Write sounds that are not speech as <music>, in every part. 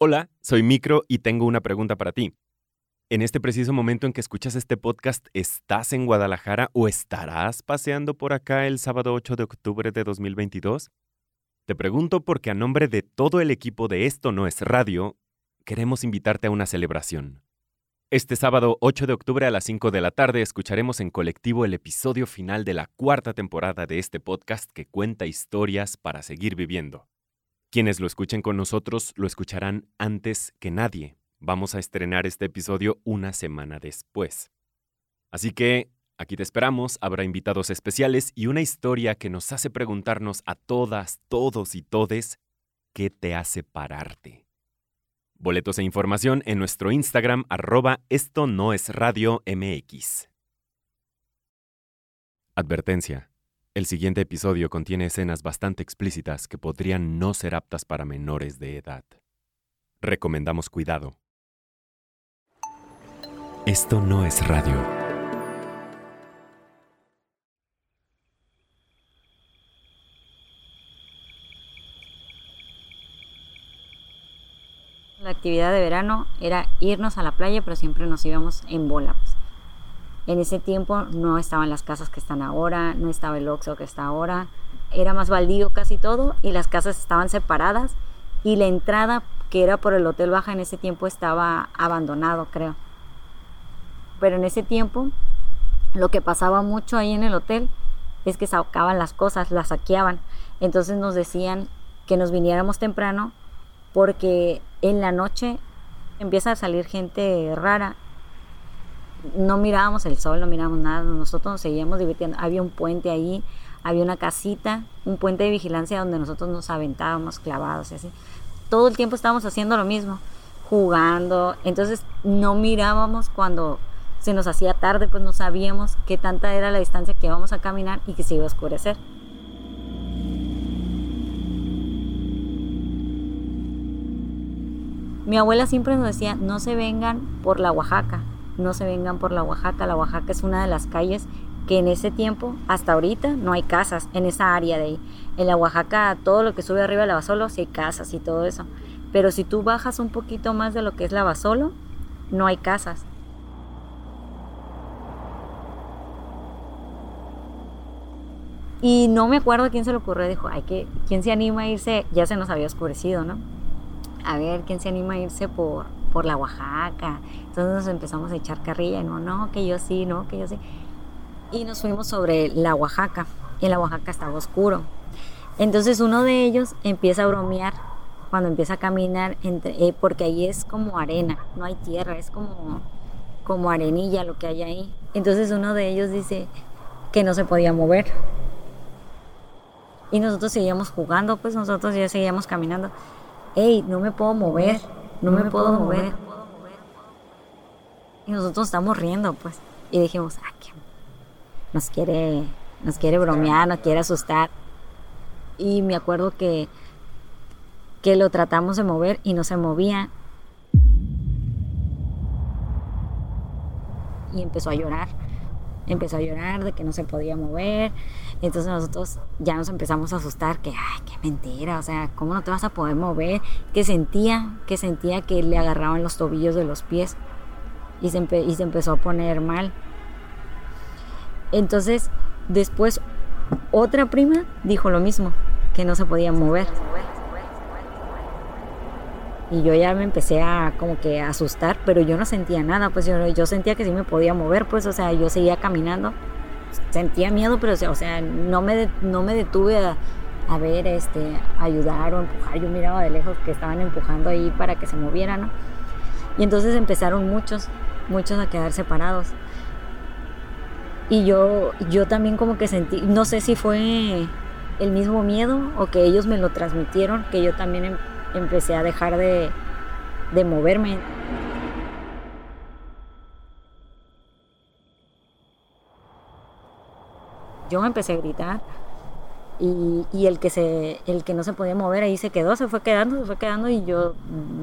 Hola, soy Micro y tengo una pregunta para ti. En este preciso momento en que escuchas este podcast, ¿estás en Guadalajara o estarás paseando por acá el sábado 8 de octubre de 2022? Te pregunto porque a nombre de todo el equipo de Esto No es Radio, queremos invitarte a una celebración. Este sábado 8 de octubre a las 5 de la tarde escucharemos en colectivo el episodio final de la cuarta temporada de este podcast que cuenta historias para seguir viviendo. Quienes lo escuchen con nosotros lo escucharán antes que nadie. Vamos a estrenar este episodio una semana después. Así que aquí te esperamos, habrá invitados especiales y una historia que nos hace preguntarnos a todas, todos y todes, ¿qué te hace pararte? Boletos e información en nuestro Instagram arroba esto no es radio MX. Advertencia. El siguiente episodio contiene escenas bastante explícitas que podrían no ser aptas para menores de edad. Recomendamos cuidado. Esto no es radio. La actividad de verano era irnos a la playa, pero siempre nos íbamos en bola. pues. En ese tiempo no estaban las casas que están ahora, no estaba el Oxxo que está ahora. Era más baldío casi todo y las casas estaban separadas y la entrada que era por el Hotel Baja en ese tiempo estaba abandonado, creo. Pero en ese tiempo lo que pasaba mucho ahí en el hotel es que sacaban las cosas, las saqueaban. Entonces nos decían que nos viniéramos temprano porque en la noche empieza a salir gente rara no mirábamos el sol, no mirábamos nada, nosotros nos seguíamos divirtiendo. Había un puente ahí, había una casita, un puente de vigilancia donde nosotros nos aventábamos clavados y así. Todo el tiempo estábamos haciendo lo mismo, jugando. Entonces no mirábamos cuando se nos hacía tarde, pues no sabíamos qué tanta era la distancia que íbamos a caminar y que se iba a oscurecer. Mi abuela siempre nos decía, no se vengan por la Oaxaca, no se vengan por la Oaxaca. La Oaxaca es una de las calles que en ese tiempo, hasta ahorita, no hay casas en esa área de ahí. En la Oaxaca, todo lo que sube arriba de la Basolo, sí hay casas y todo eso. Pero si tú bajas un poquito más de lo que es la Basolo, no hay casas. Y no me acuerdo quién se le ocurrió, dijo, ay, que, ¿quién se anima a irse? Ya se nos había oscurecido, ¿no? A ver, ¿quién se anima a irse por, por la Oaxaca. Entonces nos empezamos a echar carrilla, no, no, que yo sí, no, que yo sí. Y nos fuimos sobre la Oaxaca, y en la Oaxaca estaba oscuro. Entonces uno de ellos empieza a bromear cuando empieza a caminar, entre, eh, porque ahí es como arena, no hay tierra, es como, como arenilla lo que hay ahí. Entonces uno de ellos dice que no se podía mover. Y nosotros seguíamos jugando, pues nosotros ya seguíamos caminando. Ey, no me puedo mover no, me, puedo, mover. Y nosotros estamos riendo, pues. Y dijimos, ah, que nos quiere, nos quiere bromear, nos quiere asustar. Y me acuerdo que, que lo tratamos de mover y no se movía. Y empezó a llorar. Empezó a llorar de que no se podía mover. Entonces nosotros ya nos empezamos a asustar, que, ay, qué mentira, o sea, ¿cómo no te vas a poder mover? Que sentía, que sentía que le agarraban los tobillos de los pies y se, y se empezó a poner mal. Entonces, después, otra prima dijo lo mismo, que no se podía mover. Y yo ya me empecé a como que asustar, pero yo no sentía nada, pues yo, yo sentía que sí me podía mover, pues, o sea, yo seguía caminando sentía miedo, pero o sea, no me, no me detuve a, a, ver, este, ayudar o empujar. Yo miraba de lejos que estaban empujando ahí para que se moviera, ¿no? Y entonces empezaron muchos, muchos a quedar separados. Y yo, yo también como que sentí, no sé si fue el mismo miedo o que ellos me lo transmitieron, que yo también em, empecé a dejar de, de moverme. Yo empecé a gritar y, y, el que se el que no se podía mover ahí se quedó se fue quedando se fue quedando y yo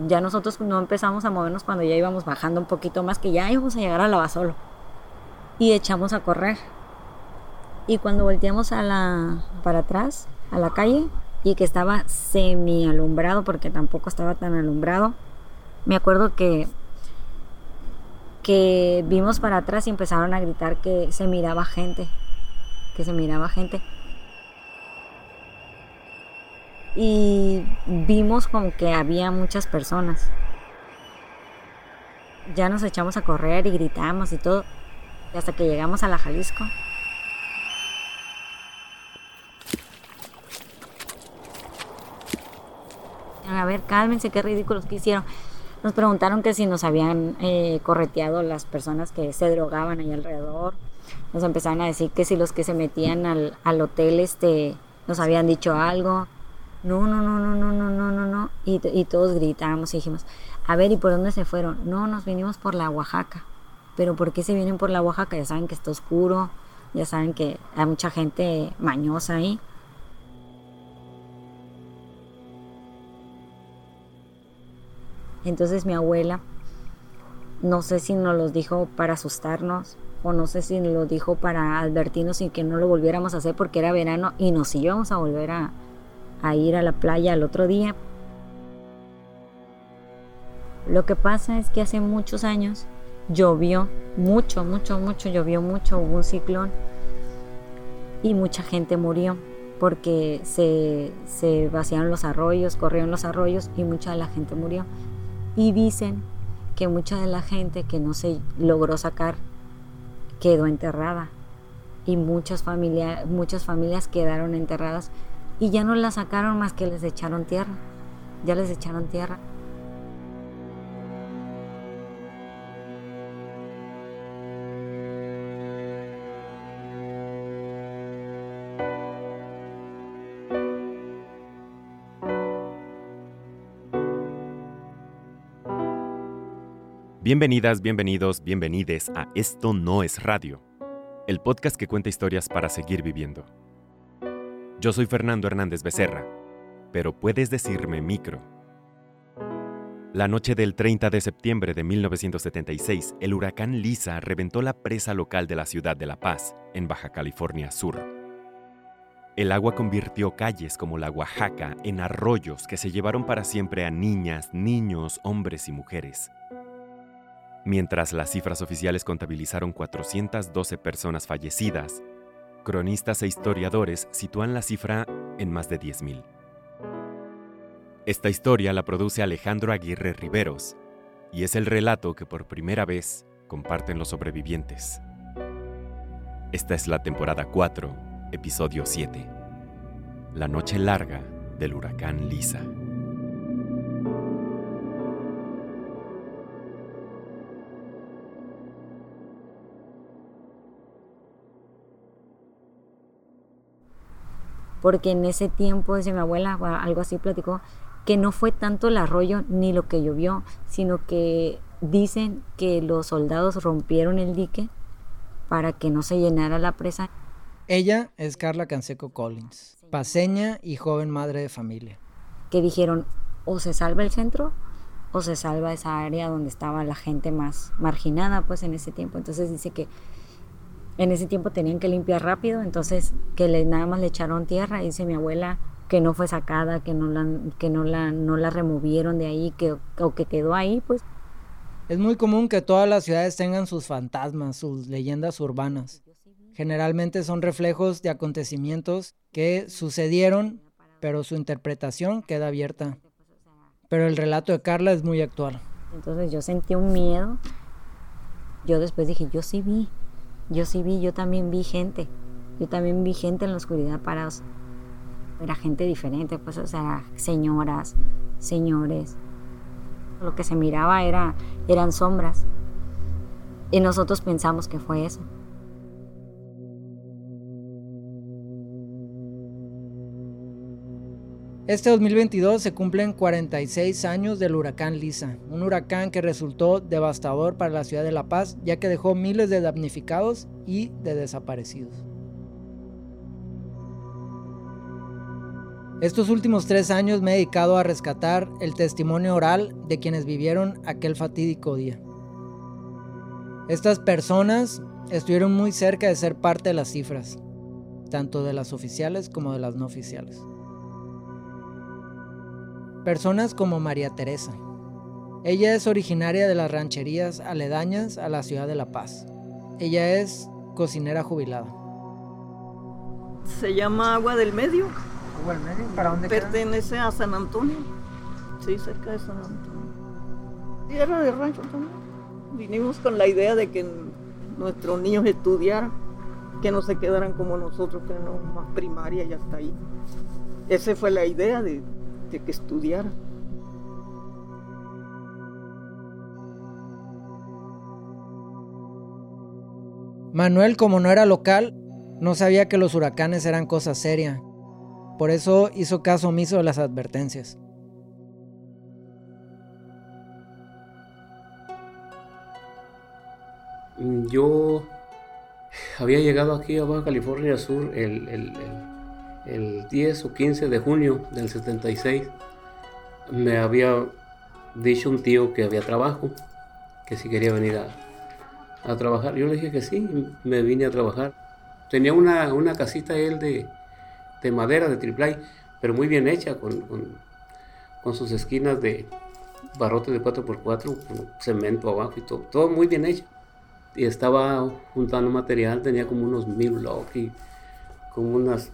ya nosotros no empezamos a movernos cuando ya íbamos bajando un poquito más que ya íbamos a llegar a la solo y echamos a correr y cuando volteamos a la para atrás a la calle y que estaba semi alumbrado porque tampoco estaba tan alumbrado. Me acuerdo que que vimos para atrás y empezaron a gritar que se miraba gente, que se miraba gente. Y vimos como que había muchas personas. Ya nos echamos a correr y gritamos y todo, hasta que llegamos a la Jalisco. A ver, cálmense, qué ridículos que hicieron. Nos preguntaron que si nos habían eh, correteado las personas que se drogaban ahí alrededor. Nos empezaron a decir que si los que se metían al, al hotel este, nos habían dicho algo. No, no, no, no, no, no, no, no, no. Y, y todos gritábamos y dijimos, a ver, ¿y por dónde se fueron? No, nos vinimos por la Oaxaca. Pero ¿por qué se vienen por la Oaxaca? Ya saben que está oscuro, ya saben que hay mucha gente mañosa ahí. Entonces mi abuela, no sé si nos los dijo para asustarnos o no sé si lo dijo para advertirnos y que no lo volviéramos a hacer porque era verano y nos íbamos a volver a, ir a la playa el otro día. Lo que pasa es que hace muchos años llovió mucho, mucho, mucho, llovió mucho, hubo un ciclón y mucha gente murió porque se, se vaciaron los arroyos, corrieron los arroyos y mucha de la gente murió. Y dicen que mucha de la gente que no se logró sacar quedó enterrada y muchas, familias muchas familias quedaron enterradas y ya no las sacaron más que les echaron tierra, ya les echaron tierra. Bienvenidas, bienvenidos, bienvenides a Esto no es radio, el podcast que cuenta historias para seguir viviendo. Yo soy Fernando Hernández Becerra, pero puedes decirme micro. La noche del 30 de septiembre de 1976, el huracán Lisa reventó la presa local de la ciudad de La Paz, en Baja California Sur. El agua convirtió calles como la Oaxaca en arroyos que se llevaron para siempre a niñas, niños, hombres y mujeres. Mientras las cifras oficiales contabilizaron 412 personas fallecidas, cronistas e historiadores sitúan la cifra en más de 10.000. Esta historia la produce Alejandro Aguirre Riveros y es el relato que por primera vez comparten los sobrevivientes. Esta es la temporada 4, episodio 7. La noche larga del huracán Lisa. Porque en ese tiempo, dice mi abuela, algo así platicó, que no fue tanto el arroyo ni lo que llovió, sino que dicen que los soldados rompieron el dique para que no se llenara la presa. Ella es Carla Canseco Collins, paseña y joven madre de familia. Que dijeron, o se salva el centro o se salva esa área donde estaba la gente más marginada pues en ese tiempo. Entonces dice que en ese tiempo tenían que limpiar rápido, entonces que le, nada más le echaron tierra, dice mi abuela que no fue sacada, que no la, que no la, no la removieron de ahí, que, o que quedó ahí, pues. Es muy común que todas las ciudades tengan sus fantasmas, sus leyendas urbanas. Generalmente son reflejos de acontecimientos que sucedieron, pero su interpretación queda abierta. Pero el relato de Carla es muy actual. Entonces yo sentí un miedo. Yo después dije, yo sí vi, yo sí vi, yo también vi gente. Yo también vi gente en la oscuridad parados. Era gente diferente, pues, o sea, señoras, señores. Lo que se miraba era, eran sombras. Y nosotros pensamos que fue eso. Este 2022 se cumplen 46 años del huracán Lisa, un huracán que resultó devastador para la ciudad de La Paz ya que dejó miles de damnificados y de desaparecidos. Estos últimos tres años me he dedicado a rescatar el testimonio oral de quienes vivieron aquel fatídico día. Estas personas estuvieron muy cerca de ser parte de las cifras, tanto de las oficiales como de las no oficiales. Personas como María Teresa. Ella es originaria de las rancherías aledañas a la ciudad de La Paz. Ella es cocinera jubilada. Se llama Agua del Medio. ¿Agua del Medio? ¿Para dónde Pertenece a San Antonio. Sí, cerca de San Antonio. Tierra de rancho también. Vinimos con la idea de que nuestros niños estudiaran, que no se quedaran como nosotros, que no más primaria y hasta ahí. Esa fue la idea de, de que estudiaran. Manuel, como no era local, no sabía que los huracanes eran cosa seria. Por eso hizo caso omiso de las advertencias. Yo había llegado aquí a Baja California Sur el, 10 o 15 de junio del 76. Me había dicho un tío que había trabajo, que si quería venir a, trabajar. Yo le dije que sí, me vine a trabajar. Tenía una, una casita él de, de madera, de triplay, pero muy bien hecha, con, con, sus esquinas de barrote de 4x4, con cemento abajo y todo, todo muy bien hecho. Y estaba juntando material, tenía como unos mil blocks y como unas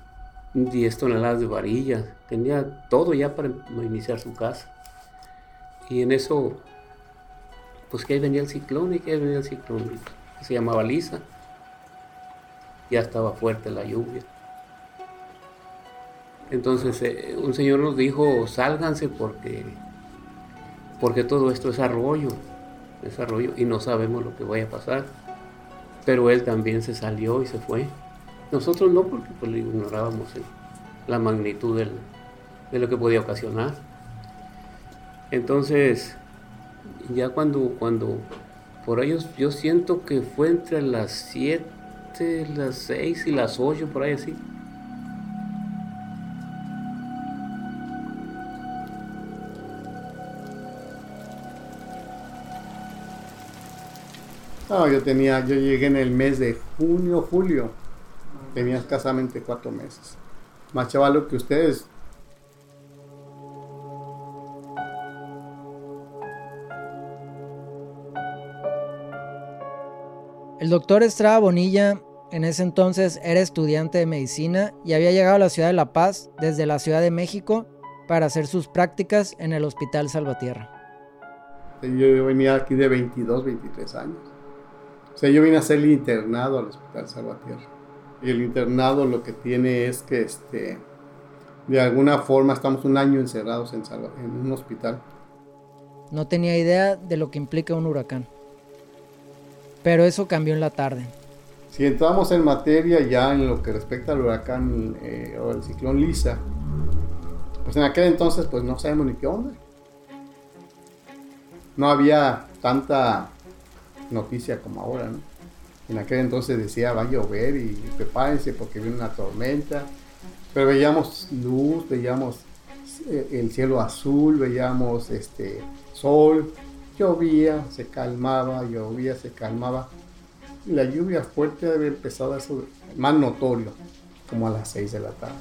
10 toneladas de varillas. Tenía todo ya para iniciar su casa. Y en eso pues que ahí venía el ciclón y que ahí venía el ciclón. Se llamaba Lisa. Ya estaba fuerte la lluvia. Entonces eh, un señor nos dijo, sálganse porque, porque todo esto es arroyo, es arroyo y no sabemos lo que vaya a pasar. Pero él también se salió y se fue. Nosotros no, porque pues, ignorábamos la magnitud de lo que podía ocasionar. Entonces, ya cuando, cuando por ellos yo siento que fue entre las 7, las 6 y las 8, por ahí así. No, yo tenía, yo llegué en el mes de junio, julio. Tenía escasamente cuatro meses. Más chavalo que ustedes, El doctor Estrada Bonilla en ese entonces era estudiante de medicina y había llegado a la ciudad de La Paz desde la Ciudad de México para hacer sus prácticas en el Hospital Salvatierra. Yo venía aquí de 22, 23 años. O sea, yo vine a el internado al Hospital Salvatierra. El internado lo que tiene es que este, de alguna forma estamos un año encerrados en, en un hospital. No tenía idea de lo que implica un huracán. Pero eso cambió en la tarde. Si entramos en materia ya en lo que respecta al huracán eh, o el ciclón Lisa, pues en aquel entonces pues no sabemos ni qué onda. No había tanta noticia como ahora, ¿no? En aquel entonces decía va a llover y prepárense porque viene una tormenta. Pero veíamos luz, veíamos eh, el cielo azul, veíamos este sol, Llovía, se calmaba, llovía, se calmaba. La lluvia fuerte haber empezado a ser más notorio, como a las 6 de la tarde.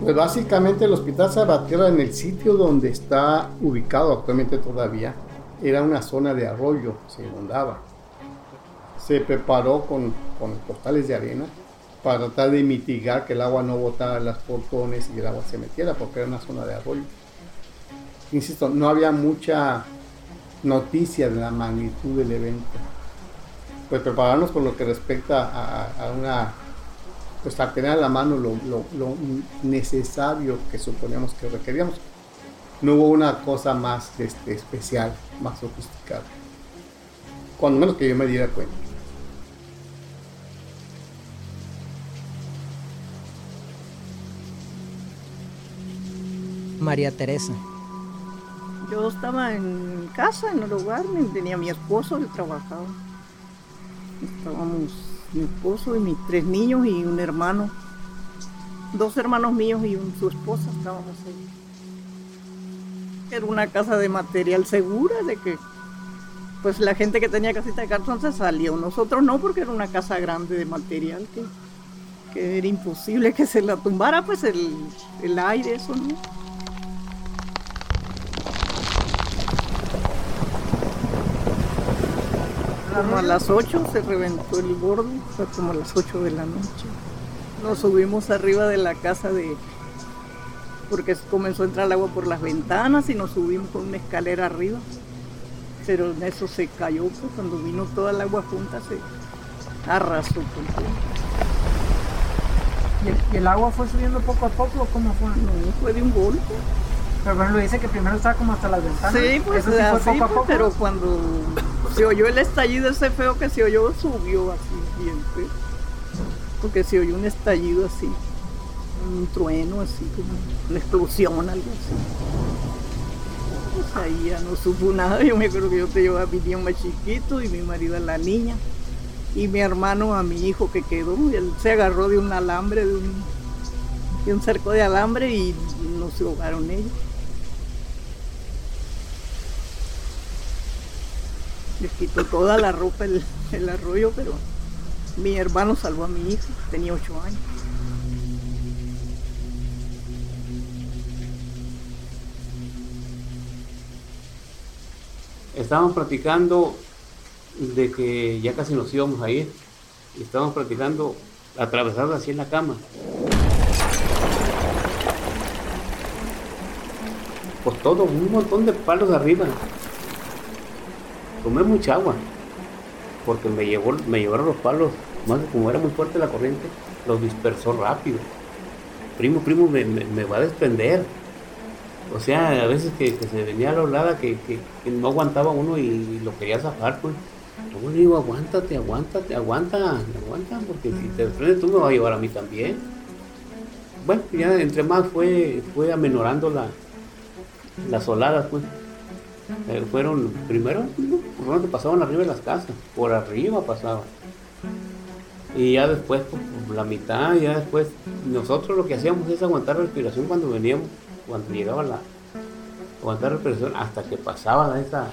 Pues básicamente el Hospital Salvatierra en el sitio donde está ubicado actualmente todavía era una zona de arroyo, se inundaba. Se preparó con, con portales de arena para tratar de mitigar que el agua no botara las portones y el agua se metiera, porque era una zona de arroyo. Insisto, no había mucha noticia de la magnitud del evento. Pues prepararnos con lo que respecta a, una, pues a tener a la mano lo, necesario que suponíamos que requeríamos. No hubo una cosa más este, especial, más sofisticada. Cuando menos que yo me diera cuenta. María Teresa. Yo estaba en casa, en el hogar, tenía mi esposo, él trabajaba. Estábamos mi esposo y mis tres niños y un hermano. Dos hermanos míos y su esposa estábamos ahí. Era una casa de material segura, de que pues la gente que tenía casita de cartón se salió. Nosotros no, porque era una casa grande de material que era imposible que se la tumbara, pues el, el aire, eso, ¿no? Como a las 8 se reventó el bordo, fue como a las 8 de la noche. Nos subimos arriba de la casa de... porque comenzó a entrar el agua por las ventanas y nos subimos con una escalera arriba. Pero en eso se cayó, pues cuando vino toda el agua junta se arrasó con todo. ¿Y el, y el agua fue subiendo poco a poco o cómo fue? No, fue de un golpe. Pero bueno, dice que primero estaba como hasta las ventanas. Sí, pues Eso sí fue poco a poco. pero cuando se oyó el estallido ese feo que se oyó, subió así bien feo. Porque se oyó un estallido así, un trueno así, como una explosión, algo así. Pues ahí ya no supo nada. Yo me acuerdo que yo te llevaba a mi niño más chiquito y mi marido a la niña. Y mi hermano a mi hijo que quedó. y él se agarró de un alambre, de un, de un cerco de alambre y no se ahogaron ellos. Les quitó toda la ropa el, arroyo, pero mi hermano salvó a mi hijo, tenía ocho años. Estábamos platicando de que ya casi nos íbamos a ir. Estábamos platicando atravesados así en la cama. Pues todo, un montón de palos arriba. Tomé mucha agua. Porque me, llevó, me llevaron los palos, más como era muy fuerte la corriente, los dispersó rápido. Primo, primo, me, me- va a desprender. O sea, a veces que, se venía la olada que, que- no aguantaba uno y lo quería zafar, pues. Yo le digo, aguántate, aguántate, aguanta, aguanta, porque si te desprendes tú me vas a llevar a mí también. Bueno, ya entre más fue, fue amenorando la, las oladas, pues. Eh, fueron, primero. Por donde pasaban arriba de las casas, por arriba pasaban. Y ya después, pues, la mitad, ya después, nosotros lo que hacíamos es aguantar respiración cuando veníamos, cuando llegaba la, aguantar respiración hasta que pasaba esa,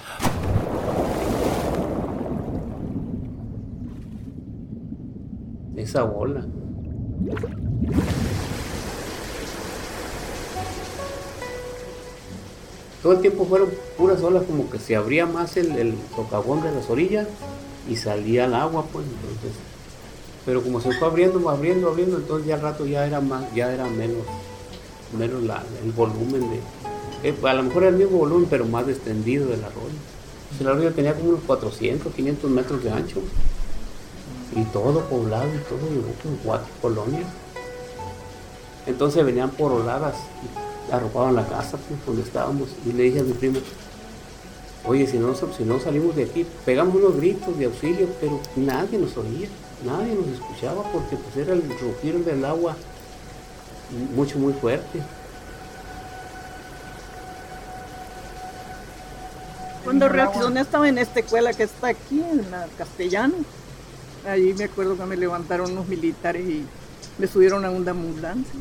esa bola. Todo el tiempo fueron puras olas, como que se abría más el, el de las orillas y salía el agua, pues entonces. Pero como se fue abriendo, abriendo, abriendo, entonces ya al rato ya era más, ya era menos, menos el volumen de. eh, a lo mejor era el mismo volumen, pero más extendido del arroyo. El arroyo tenía como unos 400, 500 metros de ancho. Y todo poblado y todo llegó con cuatro colonias. Entonces venían por oladas arropaban la casa pues, donde estábamos. Y le dije a mi primo, oye, si no, si no salimos de aquí, pegamos unos gritos de auxilio, pero nadie nos oía, nadie nos escuchaba porque pues era el rugir del agua mucho, muy fuerte. Cuando reaccioné estaba en esta escuela que está aquí, en la Castellano. Allí me acuerdo que me levantaron unos militares y me subieron a una ambulancia.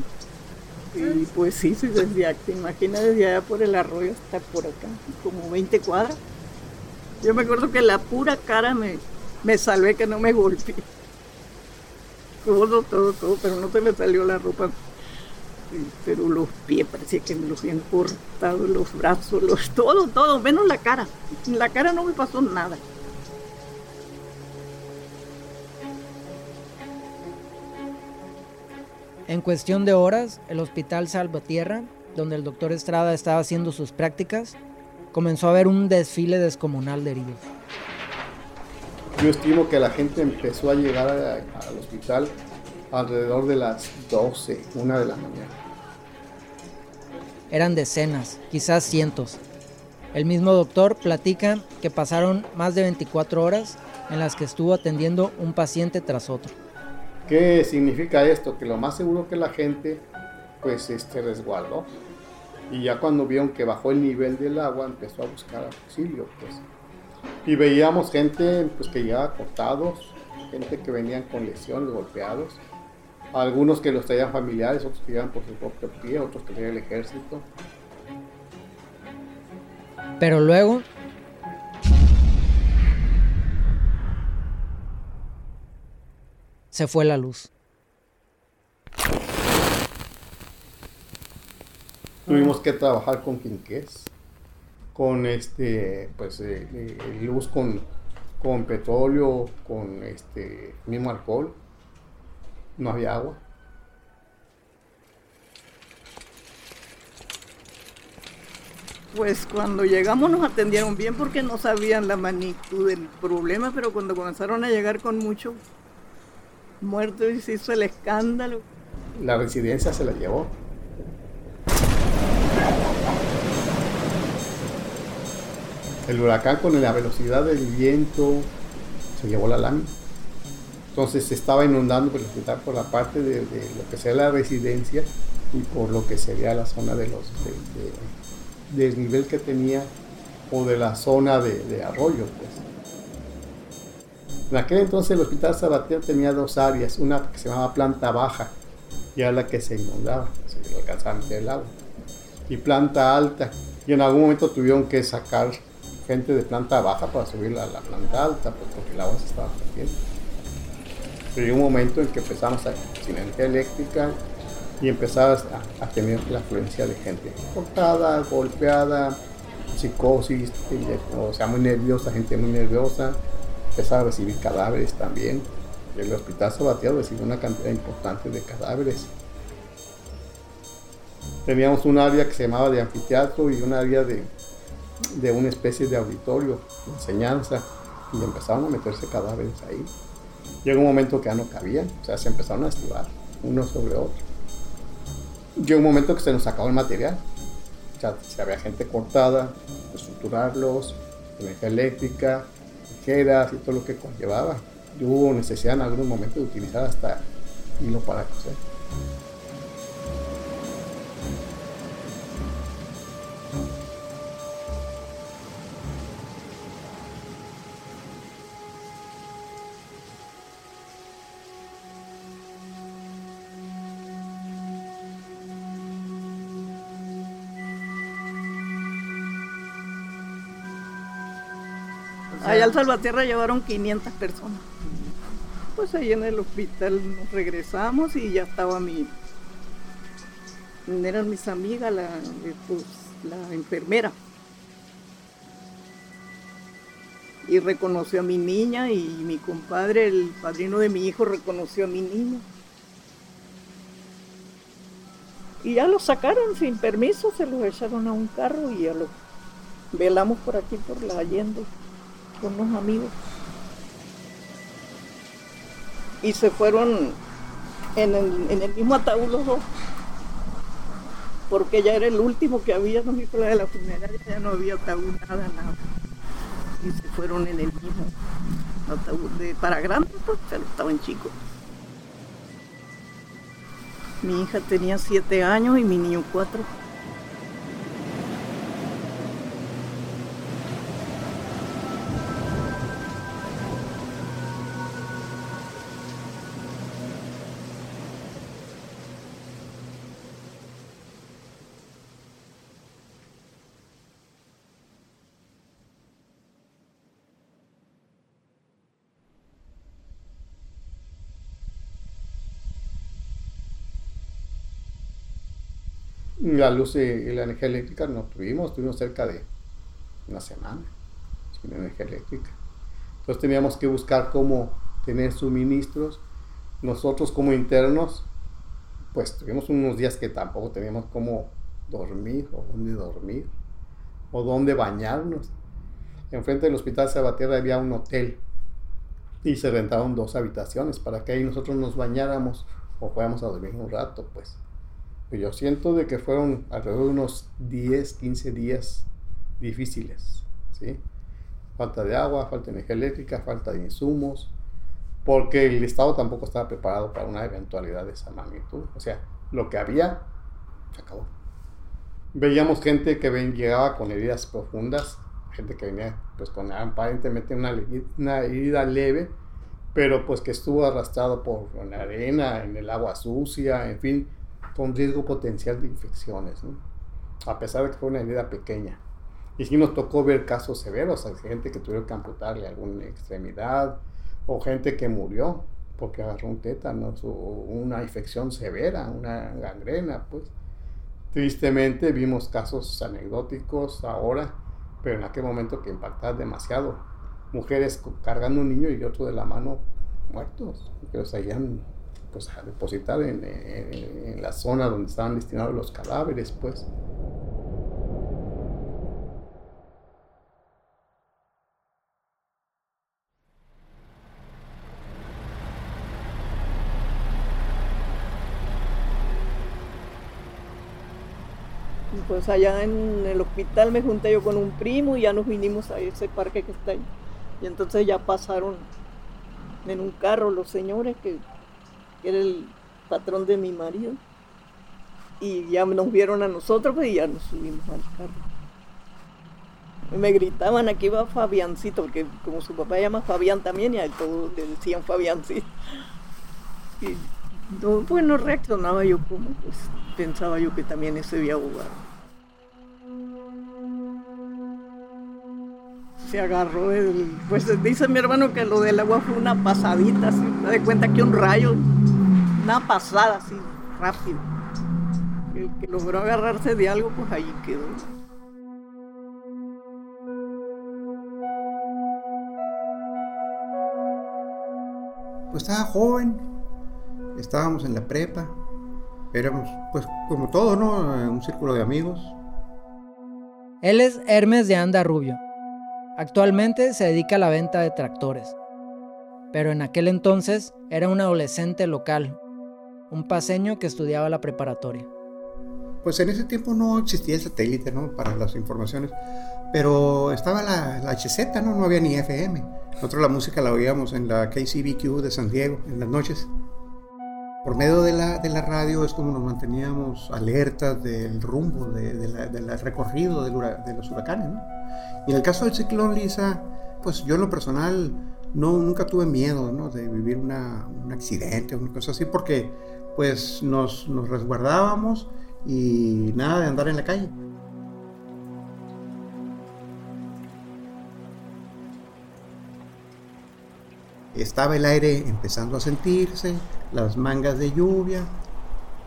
Y pues sí, sí, desde te imaginas desde allá por el arroyo hasta por acá, como 20 cuadras. Yo me acuerdo que la pura cara me, me salvé que no me golpeé. Todo, todo, todo, pero no se me salió la ropa. Pero los pies parecía que me los habían cortado, los brazos, los, <laughs> todo, todo, menos la cara. En la cara no me pasó nada. En cuestión de horas, el hospital Salvatierra, donde el doctor Estrada estaba haciendo sus prácticas, comenzó a ver un desfile descomunal de heridos. Yo estimo que la gente empezó a llegar a- al hospital alrededor de las 12, 1 de la mañana. Eran decenas, quizás cientos. El mismo doctor platica que pasaron más de 24 horas en las que estuvo atendiendo un paciente tras otro. ¿Qué significa esto? Que lo más seguro que la gente pues este resguardó. Y ya cuando vieron que bajó el nivel del agua empezó a buscar auxilio pues. Y veíamos gente pues que llegaba cortados, gente que venían con lesiones, golpeados. Algunos que los traían familiares, otros que llegaban por su propio pie, otros que traían el ejército. Pero luego se fue la luz. Tuvimos que trabajar con quinqués, con este, pues, eh, eh, luz con, con petróleo, con este mismo alcohol. No había agua. Pues cuando llegamos nos atendieron bien porque no sabían la magnitud del problema, pero cuando comenzaron a llegar con mucho muertos y se hizo el escándalo. La residencia se la llevó. El huracán con la velocidad del viento se llevó la lámina. Entonces se estaba inundando el hospital por la parte de, lo que sea la residencia y por lo que sería la zona de los de, de- del nivel que tenía o de la zona de arroyo. Pues. En aquel entonces el hospital Sabatier tenía dos áreas, una que se llamaba planta baja y era la que se inundaba, se alcanzaba a meter el agua, y planta alta. Y en algún momento tuvieron que sacar gente de planta baja para subirla a la planta alta, pues, porque el agua se estaba perdiendo. Pero un momento en que empezamos a, sin energía eléctrica y empezabas a, a tener la afluencia de gente cortada, golpeada, psicosis, o sea, muy nerviosa, gente muy nerviosa. Empezaba a recibir cadáveres también. El hospital Sabatier recibió una cantidad importante de cadáveres. Teníamos un área que se llamaba de anfiteatro y un área de, de una especie de auditorio, de enseñanza, y empezaron a meterse cadáveres ahí. Llegó un momento que ya no cabían, o sea, se empezaron a estirar uno sobre otro. Llegó un momento que se nos acabó el material. O sea, si había gente cortada, estructurarlos, energía eléctrica, y todo lo que conllevaba. Y hubo necesidad en algún momento de utilizar hasta hilo para coser. Allá al Salvatierra llevaron 500 personas. Pues ahí en el hospital nos regresamos y ya estaba mi... Eran mis amigas, la, pues, la enfermera. Y reconoció a mi niña y mi compadre, el padrino de mi hijo, reconoció a mi niña. Y ya lo sacaron sin permiso, se los echaron a un carro y ya lo velamos por aquí, por la Allende unos amigos. Y se fueron en el, mismo ataúd los dos. Porque ya era el último que había, no la de la funeraria, ya no había ataúd, nada, nada. Y se fueron en el mismo ataúd de para grande, pues, pero estaban chicos. Mi hija tenía siete años y mi niño cuatro. La luz y la energía eléctrica no tuvimos, tuvimos cerca de una semana sin energía eléctrica. Entonces teníamos que buscar cómo tener suministros. Nosotros como internos, pues tuvimos unos días que tampoco teníamos cómo dormir o dónde dormir o dónde bañarnos. Enfrente del hospital Sabatierra había un hotel y se rentaron dos habitaciones para que ahí nosotros nos bañáramos o fuéramos a dormir un rato, pues. Yo siento de que fueron alrededor de unos 10, 15 días difíciles, ¿sí? Falta de agua, falta de energía eléctrica, falta de insumos, porque el Estado tampoco estaba preparado para una eventualidad de esa magnitud. O sea, lo que había se acabó. Veíamos gente que ven, llegaba con heridas profundas, gente que venía pues con aparentemente una, una herida leve, pero pues que estuvo arrastrado por la arena, en el agua sucia, en fin, con riesgo potencial de infecciones, a pesar de que fue una herida pequeña. Y sí nos tocó ver casos severos, sea, gente que tuvieron que amputarle alguna extremidad, o gente que murió porque agarró un tétanos, o una infección severa, una gangrena, pues. Tristemente vimos casos anecdóticos ahora, pero en aquel momento que impactaban demasiado. Mujeres cargando un niño y otro de la mano muertos, que los habían pues, a depositar en, en la zona donde estaban destinados los cadáveres, pues. pues allá en el hospital me junté yo con un primo y ya nos vinimos a ese parque que está ahí. Y entonces ya pasaron en un carro los señores, que, era el patrón de mi marido. Y ya nos vieron a nosotros pues, y ya nos subimos al carro. Y me gritaban, aquí va Fabiancito, porque como su papá llama Fabián también, y a todos le decían Fabiancito. Y no, pues no reaccionaba yo como, pues pensaba yo que también se había ahogado. Se agarró el, pues dice mi hermano que lo del agua fue una pasadita, así, me da cuenta que un rayo, una pasada así, rápido. El que logró agarrarse de algo, pues ahí quedó. Pues estaba joven, estábamos en la prepa, éramos pues como todo, ¿no? Un círculo de amigos. Él es Hermes de Anda Rubio, Actualmente se dedica a la venta de tractores, pero en aquel entonces era un adolescente local, un paseño que estudiaba la preparatoria. Pues en ese tiempo no existía el satélite, ¿no? Para las informaciones, pero estaba la, la HZ, ¿no? No había ni FM. Nosotros la música la oíamos en la KCBQ de San Diego en las noches por medio de la, de la, radio es como nos manteníamos alertas del rumbo, del recorrido de los huracanes. Y en el caso del ciclón Lisa, pues yo en lo personal no, nunca tuve miedo ¿no? de vivir un accidente o una cosa así, porque pues nos, nos resguardábamos y nada de andar en la calle. estaba el aire empezando a sentirse, las mangas de lluvia.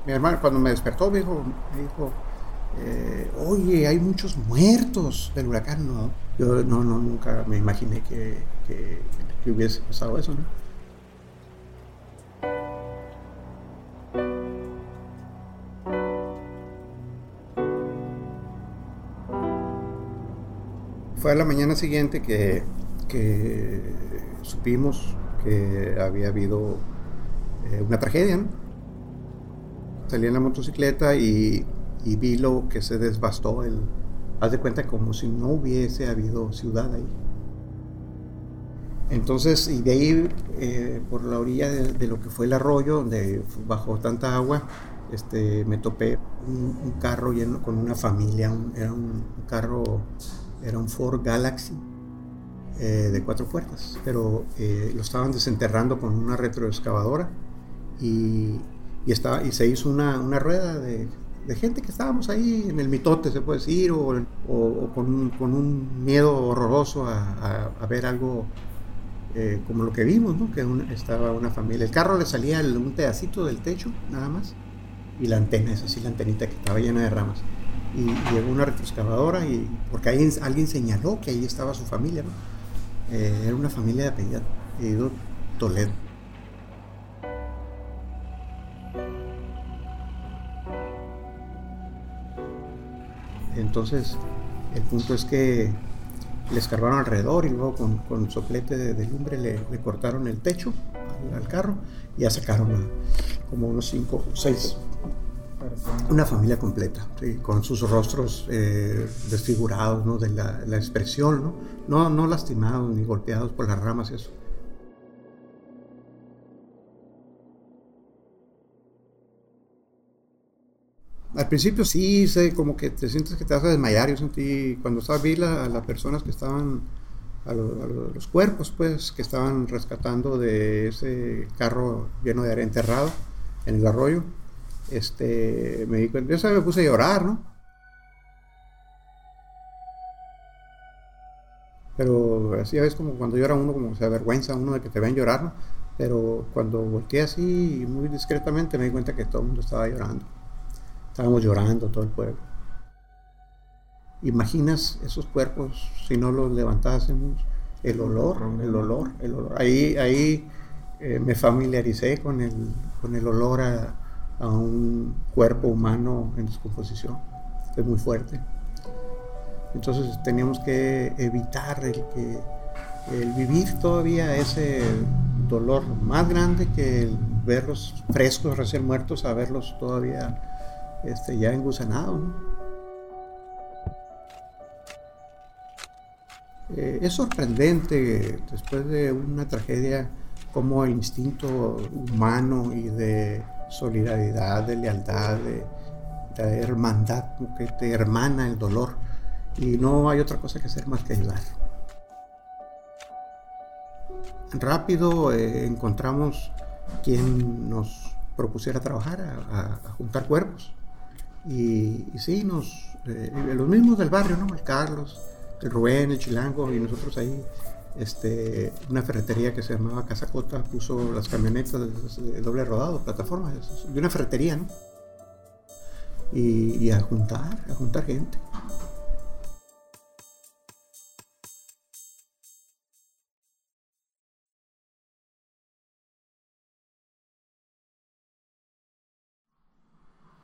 Mi hermano cuando me despertó me dijo, me dijo eh, oye, hay muchos muertos del huracán. No, yo no, no nunca me imaginé que, que, hubiese pasado eso. ¿no? Fue a la mañana siguiente que, que supimos que había habido eh, una tragedia. Salí en la motocicleta y, vi lo que se desbastó. El, haz de cuenta como si no hubiese habido ciudad ahí. Entonces, y de ahí, eh, por la orilla de, lo que fue el arroyo, donde bajó tanta agua, este, me topé un, carro lleno con una familia. era un, carro, era un Ford Galaxy eh, de cuatro puertas, pero eh, lo estaban desenterrando con una retroexcavadora y, y, estaba, y se hizo una, una rueda de, de, gente que estábamos ahí en el mitote, se puede decir, o, con, un, con, un, miedo horroroso a, ver algo eh, como lo que vimos, ¿no? que estaba una familia. El carro le salía un pedacito del techo, nada más, y la antena, es así, la antenita que estaba llena de ramas. Y, llegó una retroexcavadora y porque ahí, alguien señaló que ahí estaba su familia, ¿no? Eh, era una familia de apellido Toledo. Entonces, el punto es que le escarbaron alrededor y luego con, con soplete de, lumbre le, cortaron el techo al, carro y ya sacaron como unos cinco o seis una familia completa, con sus rostros eh, desfigurados, ¿no? de la, expresión, ¿no? ¿no? No lastimados ni golpeados por las ramas y eso. Al principio sí, sé, como que te sientes que te vas a desmayar. Yo sentí, cuando estaba, vi a las personas que estaban, a, los cuerpos, pues, que estaban rescatando de ese carro lleno de arena enterrado en el arroyo este, me di yo me puse a llorar, ¿no? Pero así es como cuando llora uno, como se avergüenza uno de que te vean llorar, ¿no? Pero cuando volteé así, muy discretamente, me di cuenta que todo el mundo estaba llorando. Estábamos llorando todo el pueblo. ¿Imaginas esos cuerpos si no los levantásemos? El olor, el olor, el olor. Ahí, ahí eh, me familiaricé con el, con el olor a, a un cuerpo humano en descomposición. Es muy fuerte. Entonces teníamos que evitar el, que, el vivir todavía ese dolor más grande que el verlos frescos, recién muertos, a verlos todavía este, ya engusanados. Eh, es sorprendente después de una tragedia como el instinto humano y de solidaridad, de lealtad, de, hermandad, que te hermana el dolor y no hay otra cosa que hacer más que ayudar. Rápido eh, encontramos quien nos propusiera trabajar a, juntar cuerpos. Y, sí, nos, eh, los mismos del barrio, ¿no? El Carlos, el Rubén, el Chilango y nosotros ahí, este, una ferretería que se llamaba Casacota puso las camionetas de, doble rodado, plataformas, de una ferretería, ¿no? Y, y a juntar, a juntar gente.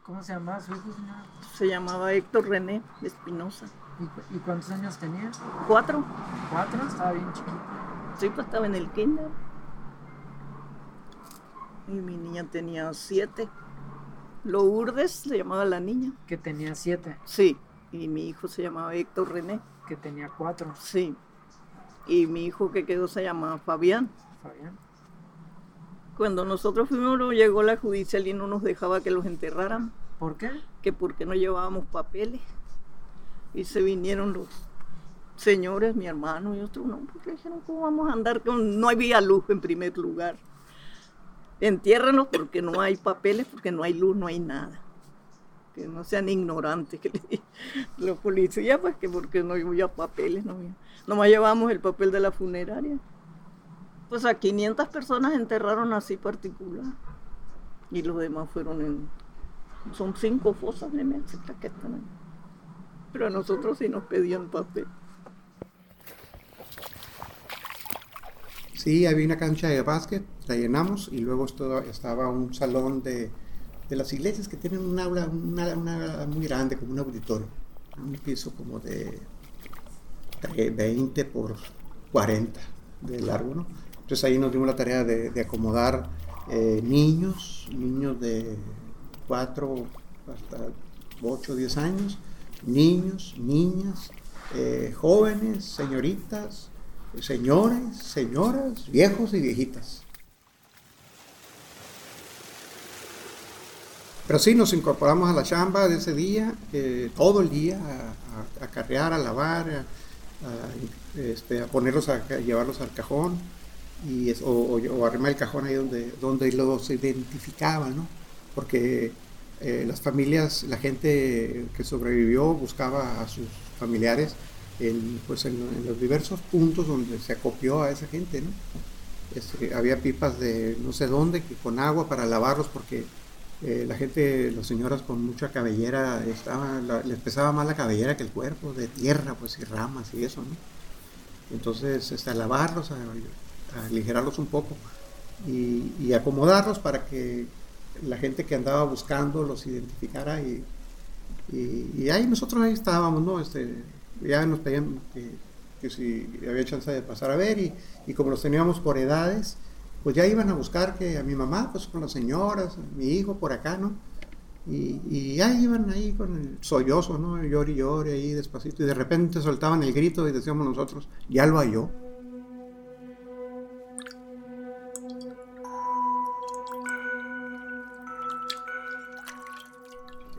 ¿Cómo se llamaba su hijo, señora? Se llamaba Héctor René Espinosa. ¿Y, cuántos años tenía? Cuatro. ¿Cuatro? Estaba bien chiquito. Sí, pues estaba en el kinder. Y mi niña tenía siete. Lourdes le llamaba la niña. Que tenía siete. Sí. Y mi hijo se llamaba Héctor René. Que tenía cuatro. Sí. Y mi hijo que quedó se llamaba Fabián. Fabián. Cuando nosotros fuimos, llegó la judicial y no nos dejaba que los enterraran. ¿Por qué? Que porque no llevábamos papeles. Y se vinieron los señores, mi hermano y otro, no, porque dijeron, ¿cómo vamos a andar con.? No había luz en primer lugar. Entiérranos porque no hay papeles, porque no hay luz, no hay nada. Que no sean ignorantes, <laughs> que le los policías, pues que porque no había papeles, no había. Nomás llevamos el papel de la funeraria. Pues a 500 personas enterraron así particular. Y los demás fueron en... Son cinco fosas de México que están ahí. Pero a nosotros sí nos pedían papel. Sí, había una cancha de básquet, la llenamos y luego estaba un salón de, de las iglesias que tienen un aula, una, una, muy grande, como un auditorio. Un piso como de 20 por 40 de largo, ¿no? Entonces ahí nos dimos la tarea de, acomodar eh, niños, niños de 4 hasta 8 o 10 años, niños, niñas, eh, jóvenes, señoritas, señores, señoras, viejos y viejitas. Pero sí, nos incorporamos a la chamba de ese día, eh, todo el día, a, a, carrear, a lavar, a, este, a ponerlos, a, llevarlos al cajón y o, o, arrimar el cajón ahí donde, donde los identificaba, ¿no? Porque eh, las familias, la gente que sobrevivió buscaba a sus familiares en, pues en, los diversos puntos donde se acopió a esa gente, ¿no? Este, había pipas de no sé dónde que, con agua para lavarlos porque eh, la gente, las señoras con mucha cabellera, estaba, les pesaba más la cabellera que el cuerpo, de tierra pues y ramas y eso, ¿no? Entonces, hasta lavarlos, a, aligerarlos un poco y, acomodarlos para que la gente que andaba buscando los identificara y, y, ahí nosotros ahí estábamos, ¿no? Este, ya nos pedían que, si había chance de pasar a ver y, como los teníamos por edades, pues ya iban a buscar que a mi mamá, pues con las señoras, mi hijo por acá, ¿no? Y, y ya iban ahí con el sollozo, ¿no? Llore y ahí despacito y de repente soltaban el grito y decíamos nosotros, ya lo halló.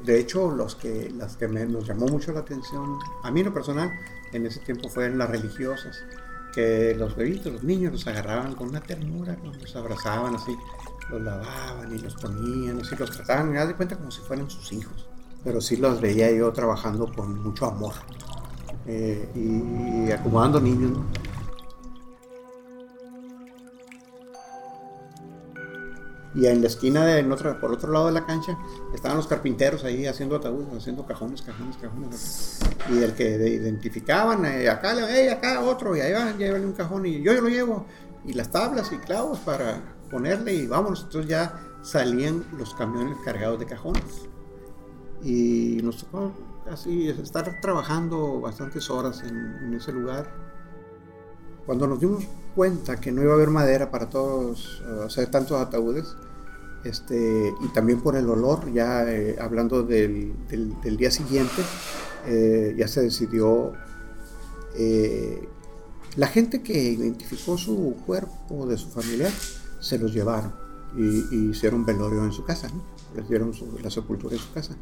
De hecho, los que, las que me, nos llamó mucho la atención, a mí en lo personal, en ese tiempo fueron las religiosas, que los bebitos, los niños los agarraban con una ternura, los abrazaban así, los lavaban y los ponían, así los trataban, me das de cuenta como si fueran sus hijos. Pero sí los veía yo trabajando con mucho amor eh, y, acomodando niños. Y en la esquina, de, otro, por otro lado de la cancha, estaban los carpinteros ahí haciendo ataúdes, haciendo cajones, cajones, cajones. Y el que identificaban, eh, acá, hey, acá otro, y ahí va, llévale un cajón, y yo, yo lo llevo. Y las tablas y clavos para ponerle, y vámonos. Entonces ya salían los camiones cargados de cajones. Y nos tocó así estar trabajando bastantes horas en, ese lugar. Cuando nos dimos cuenta que no iba a haber madera para todos, eh, hacer tantos ataúdes, este, y también por el olor, ya eh, hablando del, del, día siguiente, eh, ya se decidió, la gente que identificó su cuerpo de su familiar, se los llevaron y, hicieron velorio en su casa, les dieron la sepultura en su casa.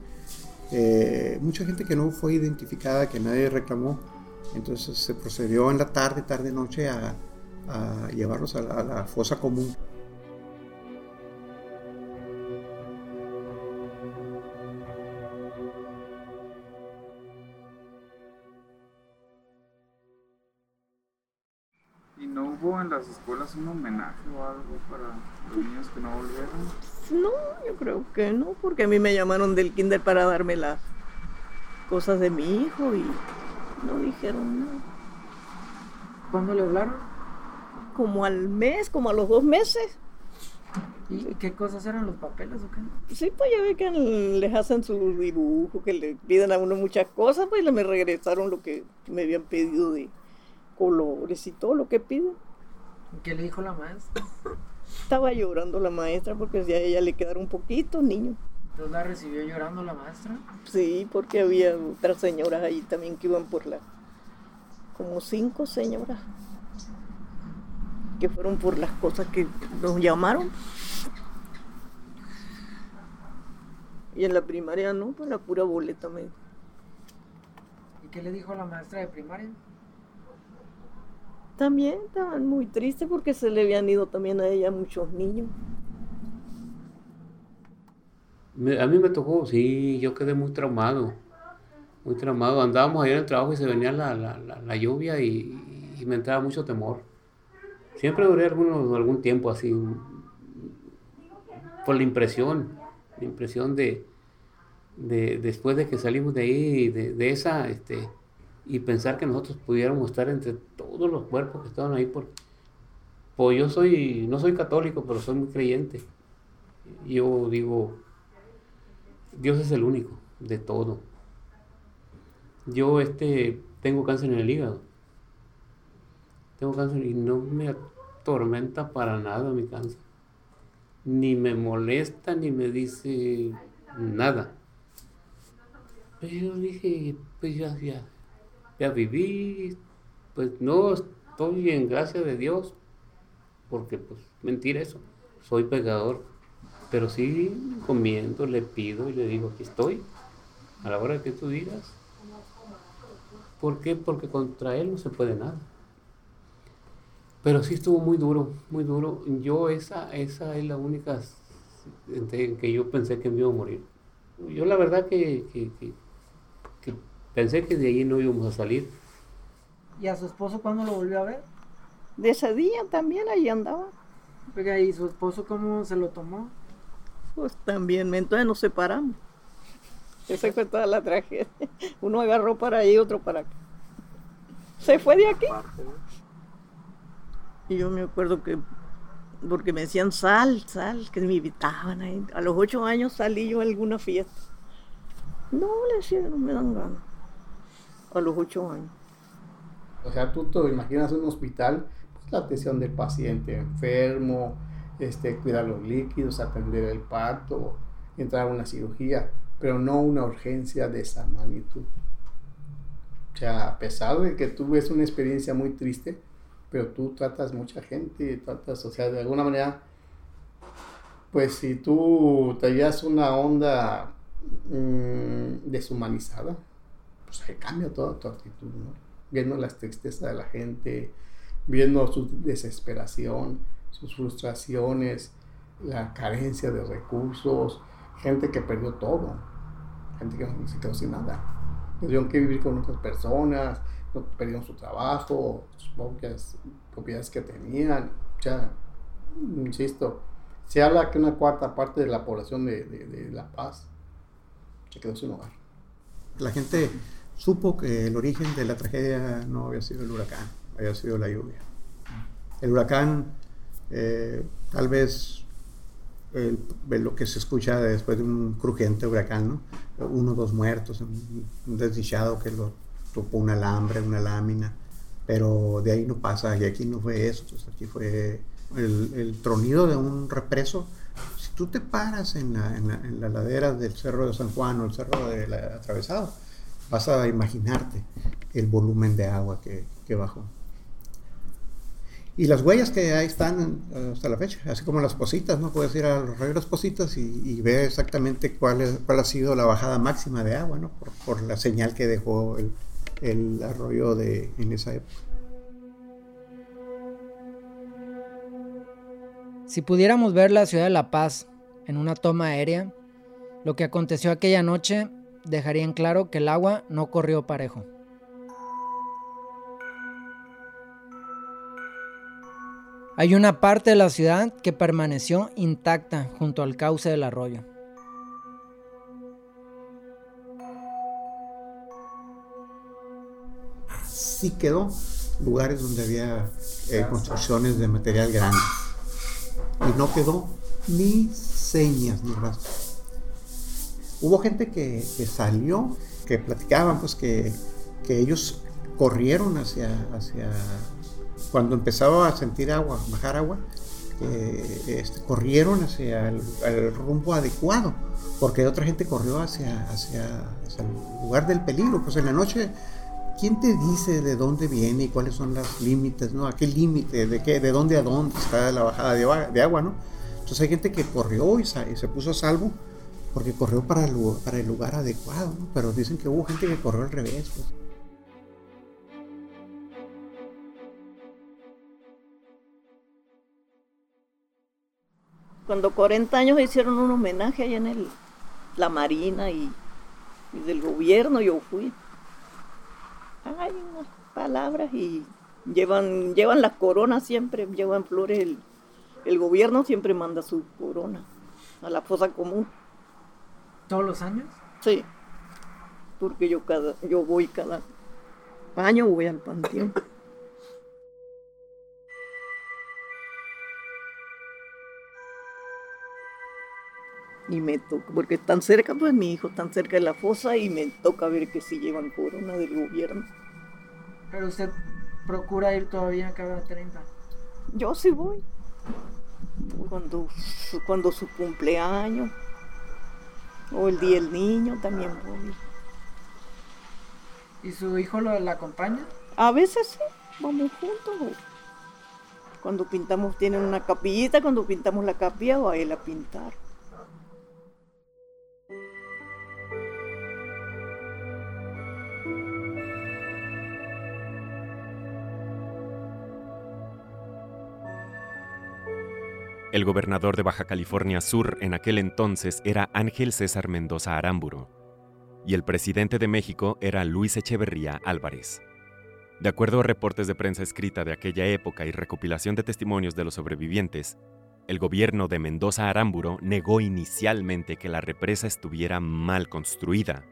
Mucha gente que no fue identificada, que nadie reclamó, entonces se procedió en la tarde, tarde, noche a, llevarlos a la, fosa común. ¿Y no hubo en las escuelas un homenaje o algo para los niños que no volvieron? No, yo creo que no, porque a mí me llamaron del kinder para darme las cosas de mi hijo y no dijeron nada. ¿Cuándo le hablaron? Como al mes, como a los dos meses. ¿Y qué cosas eran los papeles o qué? Sí, pues ya ve que les hacen su dibujo, que le piden a uno muchas cosas, pues me regresaron lo que me habían pedido de colores y todo lo que piden. ¿Qué le dijo la maestra? Estaba llorando la maestra porque ya a ella le quedaron un poquito ¿Entonces la recibió llorando la maestra? Sí, porque había otras señoras ahí también que iban por la... como cinco señoras que fueron por las cosas que nos llamaron. Y en la primaria no, pues la pura boleta me. ¿Y qué le dijo la maestra de primaria? También estaban muy tristes porque se le habían ido también a ella muchos niños. A mí me tocó, sí, yo quedé muy traumado, muy traumado. Andábamos ahí en el trabajo y se venía la, lluvia y, me entraba mucho temor. Siempre duré algunos, algún tiempo así, por la impresión, la impresión de, de después de que salimos de ahí, de, de esa, este, y pensar que nosotros pudiéramos estar entre todos los cuerpos que estaban ahí. Por, pues yo soy, no soy católico, pero soy muy creyente. Yo digo, Dios es el único de todo. Yo este, tengo cáncer en el hígado. Tengo cáncer y no me atormenta para nada mi cáncer. Ni me molesta, ni me dice nada. Pero dije, pues ya, ya, ya viví, pues no estoy en gracia de Dios, porque pues mentira eso, soy pecador, pero sí comiendo, le pido y le digo, aquí estoy, a la hora que tú digas. ¿Por qué? Porque contra él no se puede nada. Pero sí estuvo muy duro, muy duro. Yo esa, esa es la única en que yo pensé que me iba a morir. Yo la verdad que Pensé que de allí no íbamos a salir. ¿Y a su esposo cuándo lo volvió a ver? De ese día también ahí andaba. Oiga, ¿y su esposo cómo se lo tomó? Pues también, entonces nos separamos. Esa fue toda la tragedia. <laughs> Uno agarró para ahí, otro para acá. Se fue de aquí. Y yo me acuerdo que, porque me decían sal, sal, que me invitaban ahí. A los ocho años salí yo a alguna fiesta. No, le decía, no me dan ganas a los ocho años. O sea, tú te imaginas un hospital, pues la atención del paciente enfermo, este, cuidar los líquidos, atender el parto, entrar a una cirugía, pero no una urgencia de esa magnitud. O sea, a pesar de que tú ves una experiencia muy triste, pero tú tratas mucha gente, tratas, o sea, de alguna manera, pues si tú llevas una onda mm, deshumanizada, pues cambia toda tu actitud, ¿no? Viendo las tristezas de la gente, viendo su desesperación, sus frustraciones, la carencia de recursos, gente que perdió todo, gente que no se quedó sin nada. Tuvieron que vivir con otras personas, perdieron su trabajo, sus propias propiedades que tenían. Sea, insisto, Se habla que una cuarta parte de la población de, de- de La Paz se quedó sin hogar. La gente supo que el origen de la tragedia no había sido el huracán, había sido la lluvia. El huracán, eh, tal vez el- lo que se escucha después de un crujiente huracán, ¿no? uno o dos muertos, un, desdichado que lo topó un alambre, una lámina, pero de ahí no pasa, y aquí no fue eso, aquí fue el, tronido de un represo. Si tú te paras en la, en la- en la ladera del Cerro de San Juan o el Cerro del Atravesado, vas a imaginarte el volumen de agua que bajó. Y las huellas que ahí están eh, hasta la fecha, así como las positas, ¿no? Puedes ir a los ríos Positas y, ver exactamente cuál, ha sido la bajada máxima de agua, ¿no? Por, por la señal que dejó el, el arroyo de, en esa época. Si pudiéramos ver la ciudad de La Paz en una toma aérea, lo que aconteció aquella noche dejaría en claro que el agua no corrió parejo. Hay una parte de la ciudad que permaneció intacta junto al cauce del arroyo. Sí quedó lugares donde había eh, construcciones de material grande. Y no quedó ni señas ni rastros. Hubo gente que, que salió, que platicaban, pues que, que ellos corrieron hacia, hacia, cuando empezaba a sentir agua, bajar agua, este, corrieron hacia el, rumbo adecuado, porque otra gente corrió hacia, hacia, hacia el lugar del peligro. Pues en la noche, ¿quién te dice de dónde viene y cuáles son los límites, no? ¿A qué límite? ¿De qué? ¿De dónde a dónde está la bajada de, agua- no? Entonces hay gente que corrió y, se puso a salvo porque corrió para el, lugar adecuado. Pero dicen que hubo gente que corrió al revés, pues. Cuando 40 años hicieron un homenaje allá en el, la Marina y, y del gobierno, yo fui. Hay unas palabras y llevan, llevan las coronas siempre, llevan flores. El, el gobierno siempre manda su corona a la fosa común. ¿Todos los años? Sí, porque yo, cada, yo voy cada año, voy al panteón. Y me toca, porque están cerca, pues mi hijo tan cerca de la fosa y me toca ver que si llevan corona del gobierno. Pero usted procura ir todavía cada 30. Yo sí voy. Cuando, su- cuando su cumpleaños o el día del niño también voy. ¿Y su hijo lo, la acompaña? A veces sí, vamos juntos. Cuando pintamos, tienen una capillita, cuando pintamos la capilla va él a pintar. El gobernador de Baja California Sur en aquel entonces era Ángel César Mendoza Aramburo y el presidente de México era Luis Echeverría Álvarez. De acuerdo a reportes de prensa escrita de aquella época y recopilación de testimonios de los sobrevivientes, el gobierno de Mendoza Aramburo negó inicialmente que la represa estuviera mal construida,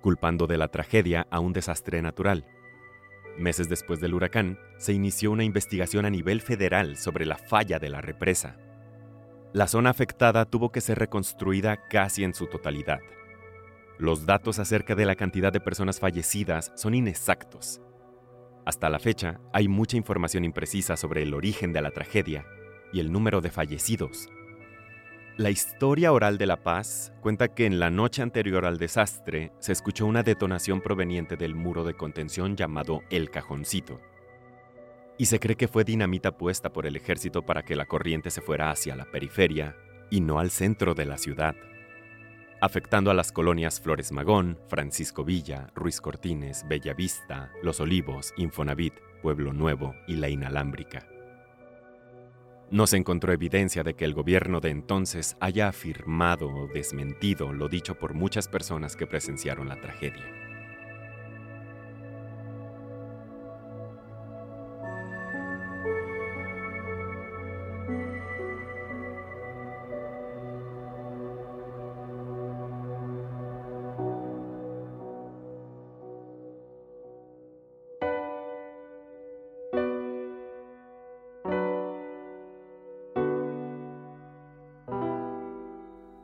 culpando de la tragedia a un desastre natural. Meses después del huracán, se inició una investigación a nivel federal sobre la falla de la represa. La zona afectada tuvo que ser reconstruida casi en su totalidad. Los datos acerca de la cantidad de personas fallecidas son inexactos. Hasta la fecha, hay mucha información imprecisa sobre el origen de la tragedia y el número de fallecidos. La historia oral de La Paz cuenta que en la noche anterior al desastre se escuchó una detonación proveniente del muro de contención llamado El Cajoncito. Y se cree que fue dinamita puesta por el ejército para que la corriente se fuera hacia la periferia y no al centro de la ciudad, afectando a las colonias Flores Magón, Francisco Villa, Ruiz Cortines, Bella Vista, Los Olivos, Infonavit, Pueblo Nuevo y La Inalámbrica. No se encontró evidencia de que el gobierno de entonces haya afirmado o desmentido lo dicho por muchas personas que presenciaron la tragedia.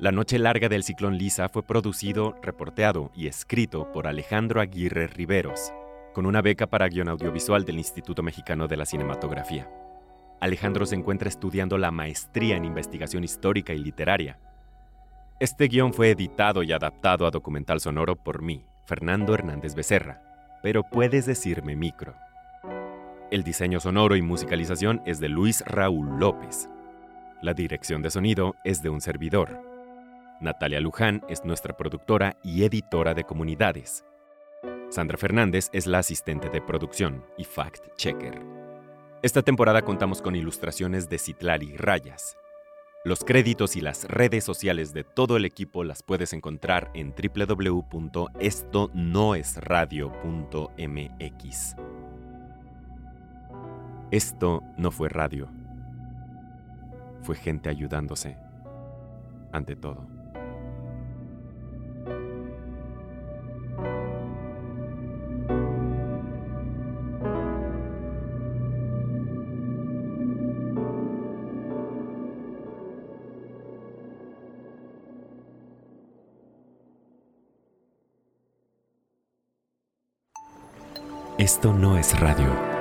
La Noche Larga del Ciclón Lisa fue producido, reporteado y escrito por Alejandro Aguirre Riveros, con una beca para guion audiovisual del Instituto Mexicano de la Cinematografía. Alejandro se encuentra estudiando la maestría en investigación histórica y literaria. Este guion fue editado y adaptado a documental sonoro por mí, Fernando Hernández Becerra, pero puedes decirme micro. El diseño sonoro y musicalización es de Luis Raúl López. La dirección de sonido es de un servidor. Natalia Luján es nuestra productora y editora de comunidades. Sandra Fernández es la asistente de producción y fact-checker. Esta temporada contamos con ilustraciones de Citlali Rayas. Los créditos y las redes sociales de todo el equipo las puedes encontrar en www.estonoesradio.mx. Esto no fue radio. Fue gente ayudándose. Ante todo. Esto no es radio.